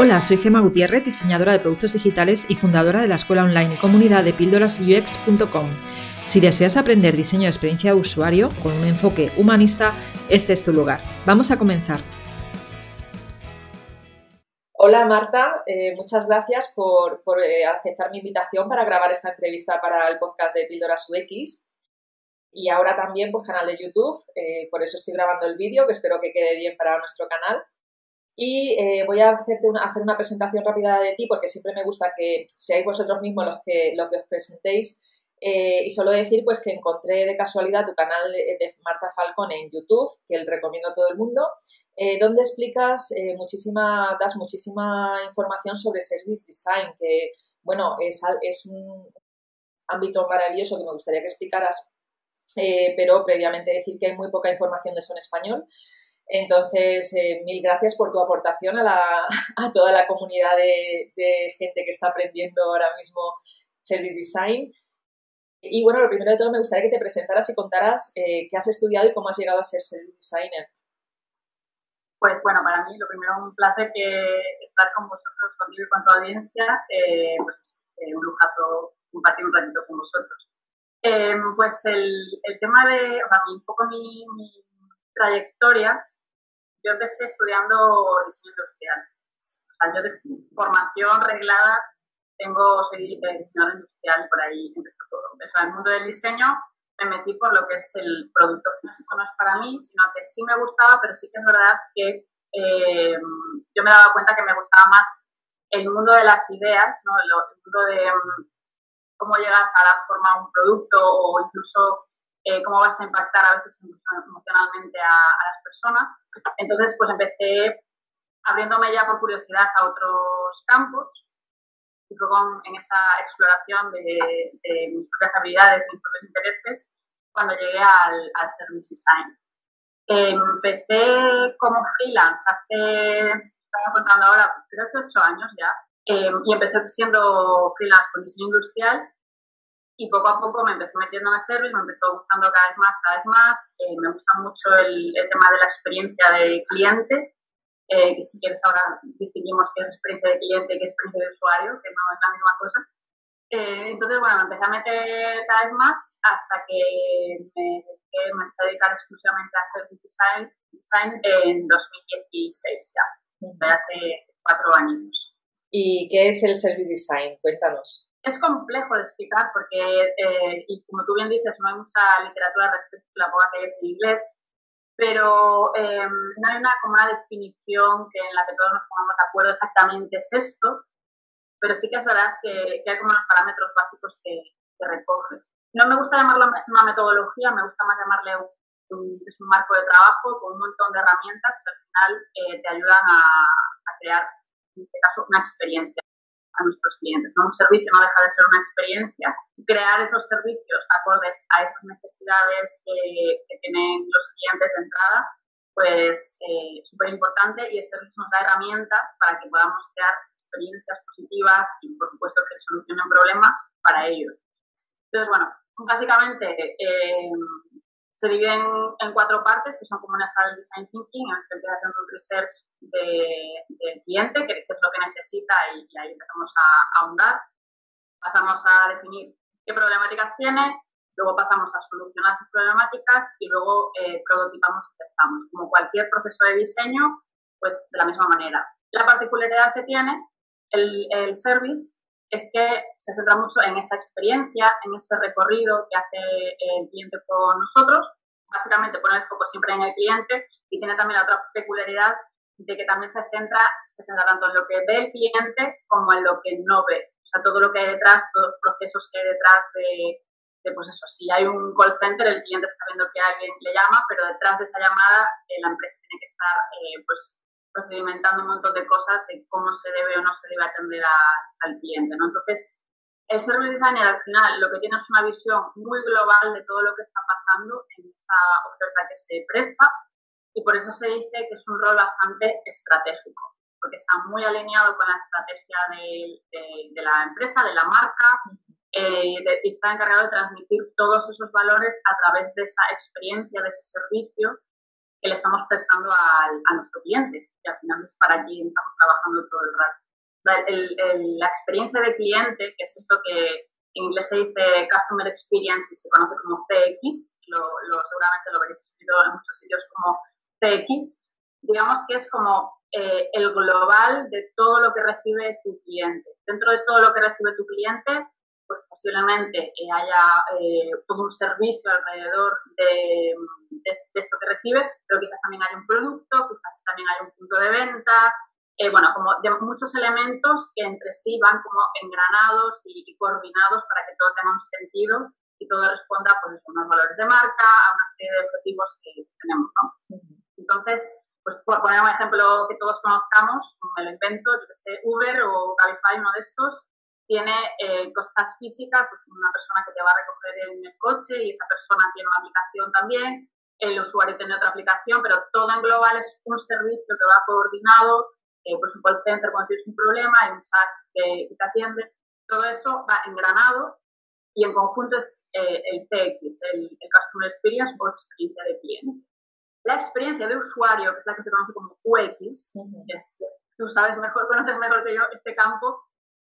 Hola, soy Gema Gutiérrez, diseñadora de productos digitales y fundadora de la escuela online y comunidad de píldorasux.com. Si deseas aprender diseño de experiencia de usuario con un enfoque humanista, este es tu lugar. Vamos a comenzar. Hola Marta, eh, muchas gracias por, eh, aceptar mi invitación para grabar esta entrevista para el podcast de Píldoras UX. Y ahora también pues canal de YouTube, eh, por eso estoy grabando el vídeo, que espero que quede bien para nuestro canal. Y eh, voy a hacerte una, hacer una presentación rápida de ti porque siempre me gusta que seáis vosotros mismos los que, lo que os presentéis. Eh, y solo decir pues que encontré de casualidad tu canal de, Marta Falcon en YouTube, que recomiendo a todo el mundo, eh, donde explicas muchísima, das muchísima información sobre Service Design, que bueno, es, es un ámbito maravilloso que me gustaría que explicaras, pero previamente decir que hay muy poca información de eso en español. Entonces, eh, mil gracias por tu aportación a, la, a toda la comunidad de, gente que está aprendiendo ahora mismo Service Design. Y bueno, lo primero de todo me gustaría que te presentaras y contaras eh, qué has estudiado y cómo has llegado a ser Service Designer. Pues bueno, para mí lo primero un placer que estar con vosotros, contigo y con tu audiencia, eh, pues es un lujazo compartir un ratito con vosotros. pues el, el, tema de, o sea, un poco mi, mi trayectoria yo empecé estudiando diseño industrial. O sea, yo de formación reglada tengo, soy diseñador industrial por ahí empezó todo. Empezó el mundo del diseño, me metí por lo que es el producto físico, no es para mí, sino que sí me gustaba, pero sí que es verdad que eh, yo me daba cuenta que me gustaba más el mundo de las ideas, ¿no? el, mundo de um, cómo llegas a dar forma a un producto o incluso eh, cómo vas a impactar a veces emocionalmente a, las personas. Entonces, pues empecé abriéndome ya por curiosidad a otros campos y fue en esa exploración de, mis propias habilidades y mis propios intereses cuando llegué al, al Service Design. empecé como freelance hace, estaba contando ahora, creo que ocho años ya, eh, y empecé siendo freelance con diseño industrial y poco a poco me empezó metiendo en el service, me empezó gustando cada vez más, cada vez más. Eh, me gusta mucho el, tema de la experiencia de cliente, eh, que si quieres ahora distinguimos qué es experiencia de cliente y qué es experiencia de usuario, que no es la misma cosa. Eh, entonces, bueno, me empecé a meter cada vez más hasta que me, me empecé a dedicar exclusivamente a Service Design, design en 2016 ya, hace cuatro años. ¿Y qué es el Service Design? Cuéntanos es complejo de explicar porque, eh, y como tú bien dices, no hay mucha literatura respecto a la poca que es en inglés, pero em, no hay una, como una definición que en la que todos nos pongamos de acuerdo exactamente es esto, pero sí que es verdad que, hay como unos parámetros básicos que, recoge. No me gusta llamarlo una metodología, me gusta más llamarle un, es un marco de trabajo con un montón de herramientas que al final eh, te ayudan a, a crear, en este caso, una experiencia a nuestros clientes. Un servicio no deja de ser una experiencia. Crear esos servicios acordes a esas necesidades que, tienen los clientes de entrada, pues eh, súper importante y el servicio nos da herramientas para que podamos crear experiencias positivas y, por supuesto, que solucionen problemas para ellos. Entonces, bueno, básicamente eh, se dividen en cuatro partes que son como una de design thinking, en el sentido de hacer un research del cliente, que es lo que necesita y, ahí empezamos a, ahondar. Pasamos a definir qué problemáticas tiene, luego pasamos a solucionar sus problemáticas y luego eh, prototipamos y testamos. Como cualquier proceso de diseño, pues de la misma manera. La particularidad que tiene el, el service es que se centra mucho en esa experiencia, en ese recorrido que hace el cliente con nosotros. Básicamente pone el foco siempre en el cliente y tiene también la otra peculiaridad de que también se centra, se centra tanto en lo que ve el cliente como en lo que no ve. O sea, todo lo que hay detrás, todos los procesos que hay detrás de, pues eso, si hay un call center, el cliente está viendo que alguien le llama, pero detrás de esa llamada eh, la empresa tiene que estar eh, pues procedimentando un montón de cosas de cómo se debe o no se debe atender al cliente. ¿no? Entonces, el Service Designer al final lo que tiene es una visión muy global de todo lo que está pasando en esa oferta que se presta y por eso se dice que es un rol bastante estratégico, porque está muy alineado con la estrategia de, de, la empresa, de la marca, eh, y está encargado de transmitir todos esos valores a través de esa experiencia, de ese servicio que le estamos prestando a nuestro cliente, que al final es para quien estamos trabajando todo el rato. la experiencia de cliente, que es esto que en inglés se dice Customer Experience y se conoce como CX, lo, seguramente lo veréis escrito en muchos sitios como CX, digamos que es como eh, el global de todo lo que recibe tu cliente. Dentro de todo lo que recibe tu cliente, pues posiblemente haya eh, todo un servicio alrededor de, esto que recibe, pero quizás también hay un producto, quizás también hay un punto de venta, eh, bueno, como de muchos elementos que entre sí van como engranados y, coordinados para que todo tenga un sentido y todo responda pues, a unos valores de marca, a una serie de objetivos que tenemos, ¿no? Entonces, pues por poner un ejemplo que todos conozcamos, me lo invento, yo que sé, Uber o Cabify, uno de estos, tiene eh, cosas físicas, pues una persona que te va a recoger en el coche y esa persona tiene una aplicación también, el usuario tiene otra aplicación, pero todo en global es un servicio que va coordinado, eh, por ejemplo, el center cuando tienes un problema, hay un chat que, te atiende, todo eso va engranado y en conjunto es eh, el CX, el, Customer Experience o experiencia de cliente. La experiencia de usuario, que es la que se conoce como UX, tú sabes mejor, conoces mejor que yo este campo,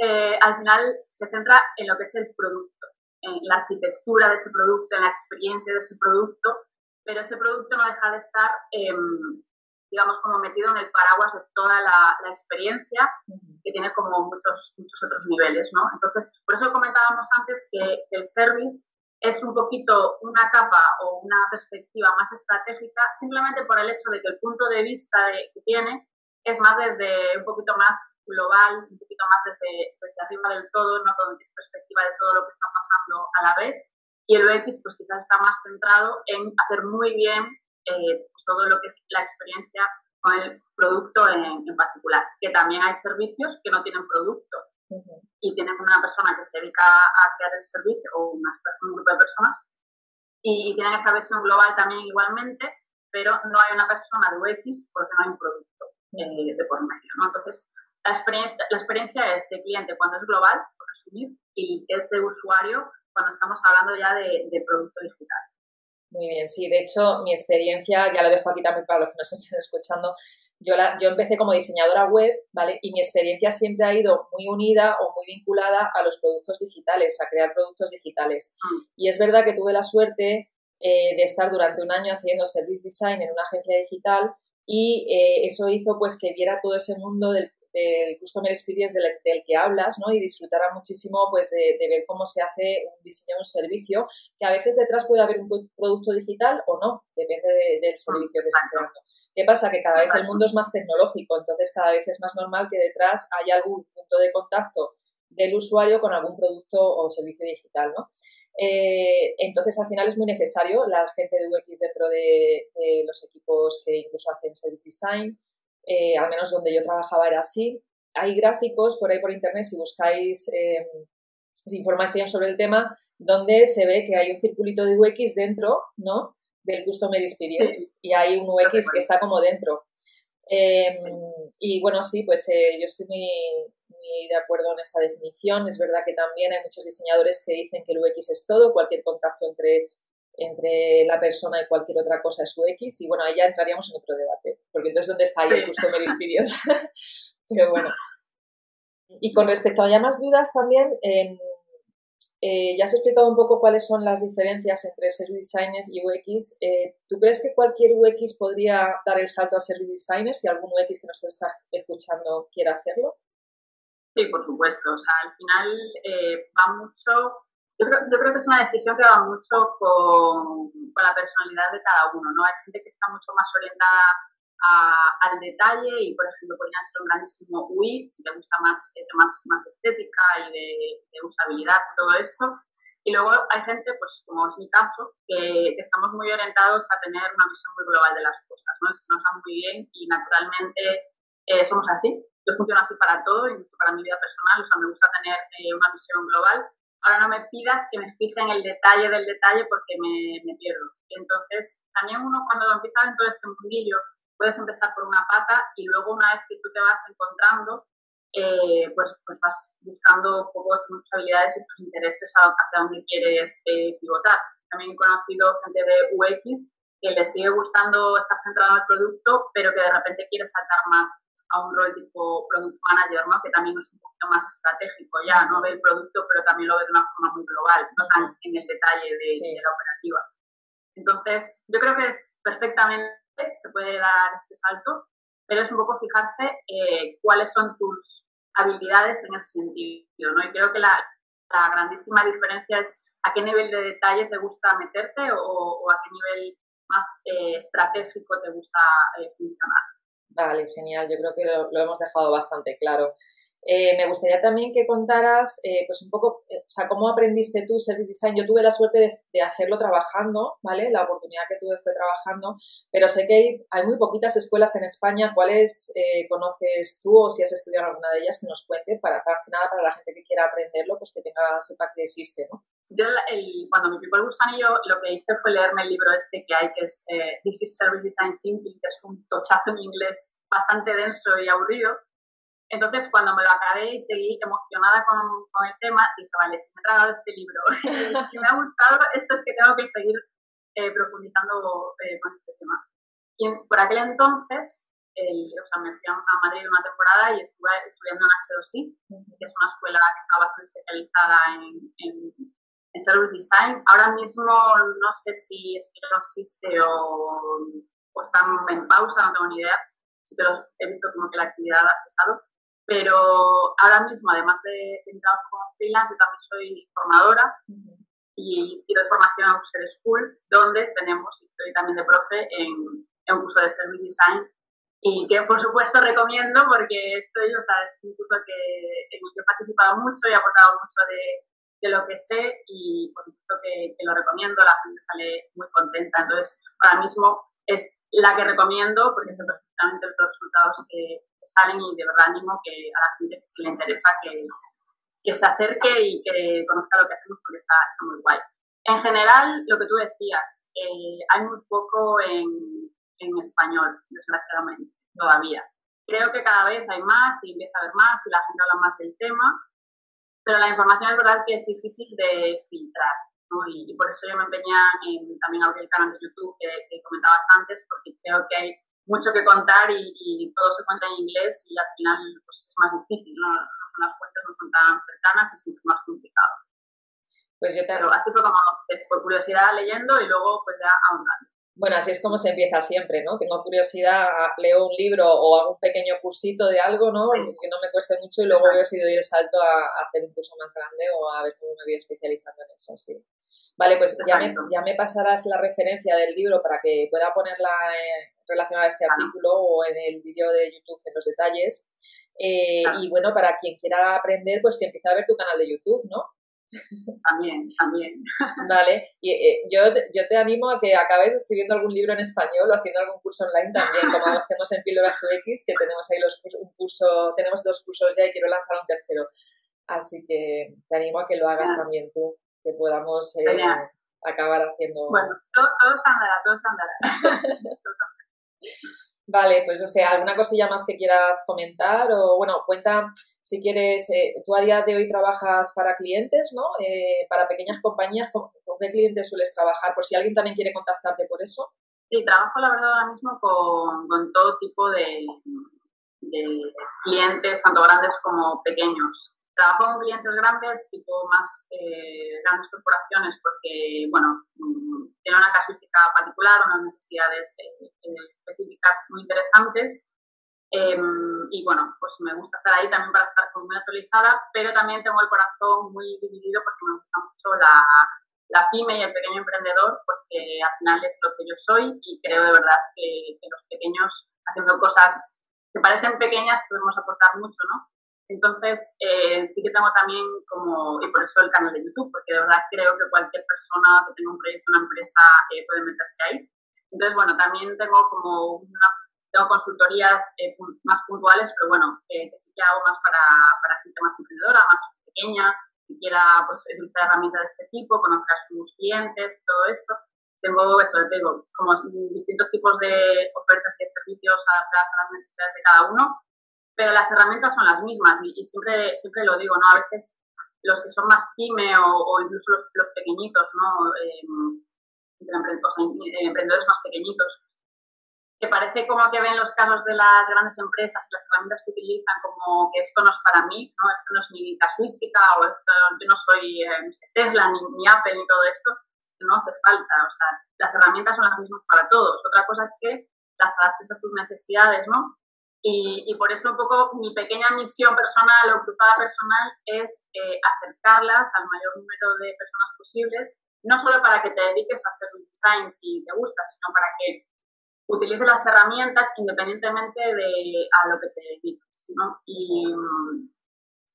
eh, al final se centra en lo que es el producto, en la arquitectura de ese producto, en la experiencia de ese producto, pero ese producto no deja de estar, em, digamos, como metido en el paraguas de toda la, experiencia que tiene como muchos, muchos otros niveles, ¿no? Entonces, por eso comentábamos antes que el service es un poquito una capa o una perspectiva más estratégica, simplemente por el hecho de que el punto de vista que tiene es más desde un poquito más global, un poquito más desde, desde arriba del todo, no con perspectiva de todo lo que está pasando a la vez. Y el UX pues quizás está más centrado en hacer muy bien eh, pues, todo lo que es la experiencia con el producto en, en, particular. Que también hay servicios que no tienen producto y tienen una persona que se dedica a crear el servicio o un grupo de personas y, y tienen esa versión global también igualmente, pero no hay una persona de UX porque no hay un producto. Eh, de por medio. ¿no? Entonces, la experiencia, la experiencia es de cliente cuando es global, por resumir, y es de usuario cuando estamos hablando ya de, de producto digital. Muy bien, sí, de hecho mi experiencia, ya lo dejo aquí también para los que nos estén escuchando, yo, la, yo empecé como diseñadora web, ¿vale? Y mi experiencia siempre ha ido muy unida o muy vinculada a los productos digitales, a crear productos digitales. Mm. Y es verdad que tuve la suerte eh, de estar durante un año haciendo service design en una agencia digital y eh, eso hizo pues que viera todo ese mundo del, customer experience del, del, que hablas ¿no? y disfrutara muchísimo pues de, ver cómo se hace un diseño de un servicio que a veces detrás puede haber un producto digital o no, depende del servicio que estés creando. ¿Qué pasa? Que cada vez el mundo es más tecnológico, entonces cada vez es más normal que detrás haya algún punto de contacto del usuario con algún producto o servicio digital, ¿no? Eh, entonces, al final es muy necesario la gente de UX dentro de, los equipos que incluso hacen service design, eh, al menos donde yo trabajaba era así. Hay gráficos por ahí por internet, si buscáis eh, información sobre el tema, donde se ve que hay un circulito de UX dentro, ¿no? Del Customer Experience y hay un UX que está como dentro. Em, y bueno, sí, pues yo estoy muy, de acuerdo en esa definición. Es verdad que también hay muchos diseñadores que dicen que el UX es todo, cualquier contacto entre, entre la persona y cualquier otra cosa es UX. Y bueno, ahí ya entraríamos en otro debate, porque entonces, ¿dónde está ahí el Customer Experience? Pero bueno. Y con respecto a ya más dudas también, eh, ya has explicado un poco cuáles son las diferencias entre Service Designer y UX. Eh, ¿Tú crees que cualquier UX podría dar el salto a Service Designer si algún UX que nos está escuchando quiere hacerlo? Sí, por supuesto. O sea, al final eh, va mucho. Yo creo, yo creo, que es una decisión que va mucho con, con, la personalidad de cada uno, ¿no? Hay gente que está mucho más orientada a, al detalle y, por ejemplo, podría ser un grandísimo UI si le gusta más, eh, más, estética y de, de, usabilidad todo esto. Y luego hay gente, pues como es mi caso, que, estamos muy orientados a tener una visión muy global de las cosas, ¿no? Nos da muy bien y naturalmente eh, somos así yo funciono así para todo, incluso para mi vida personal, o sea, me gusta tener eh, una visión global. Ahora no me pidas que me fije en el detalle del detalle porque me, me pierdo. Entonces, también uno cuando empieza en todo este mundillo, puedes empezar por una pata y luego una vez que tú te vas encontrando, eh, pues, pues vas buscando un poco tus habilidades y tus intereses hacia dónde quieres eh, pivotar. También he conocido gente de UX que le sigue gustando estar centrado en el producto, pero que de repente quiere saltar más a un rol tipo product manager, ¿no? que también es un poquito más estratégico ya, no ve el producto, pero también lo ve de una forma muy global, no tan en el detalle de, la operativa. Entonces, yo creo que es perfectamente, se puede dar ese salto, pero es un poco fijarse eh, cuáles son tus habilidades en ese sentido, ¿no? Y creo que la, la grandísima diferencia es a qué nivel de detalle te gusta meterte o, a qué nivel más eh, estratégico te gusta eh, funcionar. Vale, genial. Yo creo que lo, hemos dejado bastante claro. Eh, me gustaría también que contaras, eh, pues un poco, eh, o sea, cómo aprendiste tú Service Design. Yo tuve la suerte de, hacerlo trabajando, ¿vale? La oportunidad que tuve fue trabajando, pero sé que hay, muy poquitas escuelas en España. ¿Cuáles conoces tú o si has estudiado alguna de ellas que nos cuente para, para nada para la gente que quiera aprenderlo, pues que tenga, sepa que existe, ¿no? Yo el, cuando me picó el gusanillo, lo que hice fue leerme el libro este que hay, que es This is Service Design Thinking, que es un tochazo en inglés bastante denso y aburrido, entonces, cuando me lo acabé y seguí emocionada con, con el tema, dije, vale, si me he tragado este libro y me ha gustado, esto es que tengo que seguir eh, profundizando eh, con este tema. Y por aquel entonces, el, o sea, me fui a Madrid una temporada y estuve estudiando en H2I, que es una escuela que estaba especializada en, en, en Service Design. Ahora mismo no sé si es que no existe o, o están en pausa, no tengo ni idea. Sí que he visto como que la actividad ha cesado pero ahora mismo, además de, de mi trabajo como freelance, yo también soy formadora y, y doy formación a User School, donde tenemos, estoy también de profe en, en un curso de Service Design y que por supuesto recomiendo porque estoy, o sea, es un curso que, en el que he participado mucho y he aportado mucho de, de lo que sé y por supuesto que, que, lo recomiendo, la gente sale muy contenta. Entonces, ahora mismo es la que recomiendo porque sé perfectamente los resultados que, salen y de verdad animo que a la gente que se le interesa que, que se acerque y que conozca lo que hacemos porque está, muy guay. En general, lo que tú decías, eh, hay muy poco en, en español, desgraciadamente, todavía. Creo que cada vez hay más y empieza a haber más y la gente habla más del tema, pero la información es verdad que es difícil de filtrar. ¿no? Y, por eso yo me empeñé en también abrir el canal de YouTube que, que comentabas antes, porque creo que hay mucho que contar y, todo se cuenta en inglés y al final pues, es más difícil, ¿no? las fuentes no son tan cercanas y es mucho más complicado. Pues yo te... Pero así fue como por curiosidad leyendo y luego pues ya ahondando. Bueno, así es como se empieza siempre, ¿no? Tengo curiosidad, leo un libro o hago un pequeño cursito de algo, ¿no? Que no me cueste mucho y luego veo si doy el salto a, hacer un curso más grande o a ver cómo me voy especializando en eso, sí. Vale, pues ya me, ya me, pasarás la referencia del libro para que pueda ponerla relacionada a este artículo o en el vídeo de YouTube en los detalles. Eh, y bueno, para quien quiera aprender, pues que empiece a ver tu canal de YouTube, ¿no? También, también. Vale, y eh, yo, yo te animo a que acabes escribiendo algún libro en español o haciendo algún curso online también, como hacemos en Píldoras UX, que tenemos ahí los, un curso, tenemos dos cursos ya y quiero lanzar un tercero. Así que te animo a que lo hagas también tú, que podamos eh, acabar haciendo... Bueno, todo, todo se andará, todo se andará. Vale, pues o sea, ¿alguna cosilla más que quieras comentar? O bueno, cuenta si quieres, eh, tú a día de hoy trabajas para clientes, ¿no? Eh, para pequeñas compañías, ¿con, qué clientes sueles trabajar? Por si alguien también quiere contactarte por eso. Sí, trabajo la verdad ahora mismo con, con todo tipo de clientes, tanto grandes como pequeños. Trabajo con clientes grandes, tipo más eh, grandes corporaciones, porque, bueno, mm, tiene una casuística particular, unas necesidades eh, eh, específicas muy interesantes. Em, y bueno, pues me gusta estar ahí también para estar muy actualizada, pero también tengo el corazón muy dividido porque me gusta mucho la, la pyme y el pequeño emprendedor, porque al final es lo que yo soy y creo de verdad que, que los pequeños haciendo cosas que parecen pequeñas podemos aportar mucho, ¿no? Entonces, eh, sí que tengo también como, y por eso el canal de YouTube, porque de verdad creo que cualquier persona que tenga un proyecto, una empresa, eh, puede meterse ahí. Entonces, bueno, también tengo como una, tengo consultorías eh, más puntuales, pero bueno, que sí que hago más para, para gente más emprendedora, más pequeña, que quiera pues, utilizar herramientas de este tipo, conocer a sus clientes, todo esto. Tengo eso, tengo como distintos tipos de ofertas y servicios adaptadas a las necesidades de cada uno pero las herramientas son las mismas y, siempre, siempre lo digo, ¿no? A veces los que son más pyme o, incluso los, pequeñitos, ¿no? Entre emprendedores más pequeñitos que parece como que ven los casos de las grandes empresas y las herramientas que utilizan como que esto no es para mí, ¿no? esto no es mi casuística o esto, yo no soy eh, Tesla ni, ni, Apple ni todo esto, no hace falta, o sea, las herramientas son las mismas para todos. Otra cosa es que las adaptes a tus necesidades, ¿no? Y, y por eso un poco mi pequeña misión personal o cruzada personal es eh, acercarlas al mayor número de personas posibles, no solo para que te dediques a service design si te gusta, sino para que utilice las herramientas independientemente de a lo que te dediques, ¿no? Y,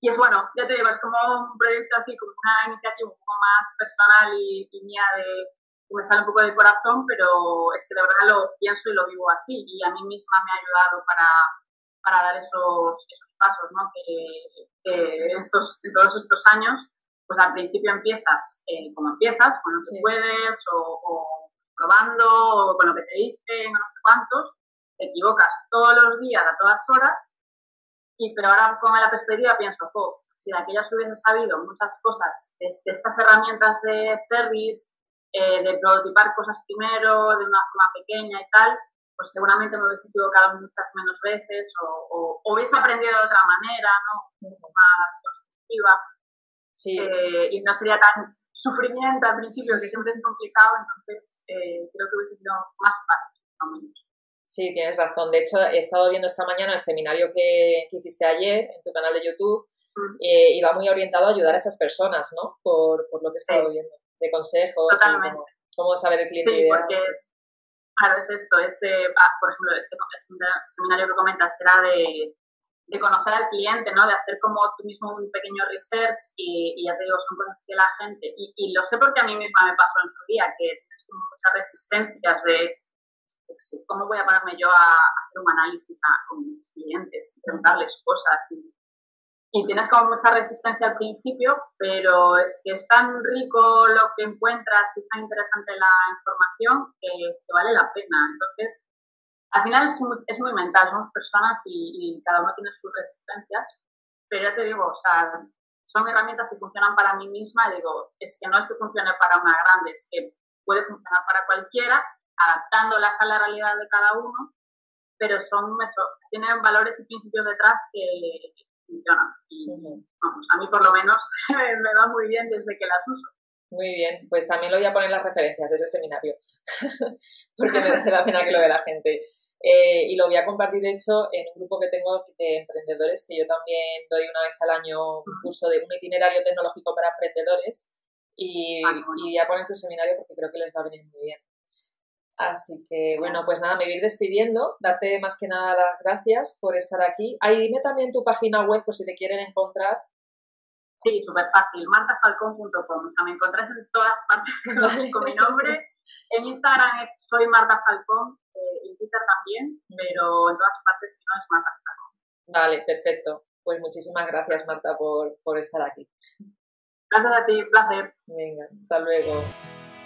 y, es bueno, ya te digo, es como un proyecto así, como una iniciativa un poco más personal y, mía de me sale un poco del corazón, pero es que de verdad lo pienso y lo vivo así y a mí misma me ha ayudado para, para dar esos, esos pasos, ¿no? Que, que estos, en todos estos años, pues al principio empiezas eh, como empiezas, cuando sí. puedes o probando o con lo que te dicen, no sé cuántos, te equivocas todos los días, a todas horas, y pero ahora con la perspectiva pienso, oh, si de aquellas hubiese sabido muchas cosas de, estas herramientas de service, eh, de prototipar cosas primero, de una forma pequeña y tal, pues seguramente me hubiese equivocado muchas menos veces o, hubiese aprendido de otra manera, ¿no? Un poco más constructiva. Sí. Eh, y no sería tan sufrimiento al principio, que siempre es complicado, entonces eh, creo que hubiese sido más fácil. Sí, tienes razón. De hecho, he estado viendo esta mañana el seminario que, que hiciste ayer en tu canal de YouTube mm. eh, y va muy orientado a ayudar a esas personas, ¿no? Por, por lo que he estado viendo, de consejos, y cómo, saber el cliente sí, ideal. Porque, claro, es esto, es, ah, por ejemplo, este, seminario que comentas era de de conocer al cliente, ¿no? De hacer como tú mismo un pequeño research y, y ya te digo, son cosas que la gente, y, y, lo sé porque a mí misma me pasó en su día, que tienes como muchas resistencias de, cómo voy a ponerme yo a, hacer un análisis con mis clientes y preguntarles cosas y, y tienes como mucha resistencia al principio, pero es que es tan rico lo que encuentras y es tan interesante la información que es que vale la pena. Entonces, al final es muy, es muy mental, somos personas y, cada uno tiene sus resistencias, pero ya te digo, o sea, son herramientas que funcionan para mí misma y digo, es que no es que funcione para una grande, es que puede funcionar para cualquiera, adaptándolas a la realidad de cada uno, pero son eso, tienen valores y principios detrás que funcionan. Y vamos, a mí por lo menos me va muy bien desde que las uso. Muy bien, pues también lo voy a poner las referencias de ese seminario, porque merece la pena que lo vea la gente. Eh, y lo voy a compartir, de hecho, en un grupo que tengo de emprendedores, que yo también doy una vez al año un curso de un itinerario tecnológico para emprendedores y, ah, y voy a poner tu seminario porque creo que les va a venir muy bien. Así que, bueno, pues nada, me voy a ir despidiendo, darte más que nada las gracias por estar aquí. Ahí dime también tu página web por si te quieren encontrar. Sí, súper fácil, martafalcón.com. O sea, me encontrás en todas partes con, mi nombre. En Instagram es soy Marta Falcón, eh, en Twitter también, pero en todas partes si no es Marta Falcón. Vale, perfecto. Pues muchísimas gracias, Marta, por, por estar aquí. Gracias a ti, placer. Venga, hasta luego.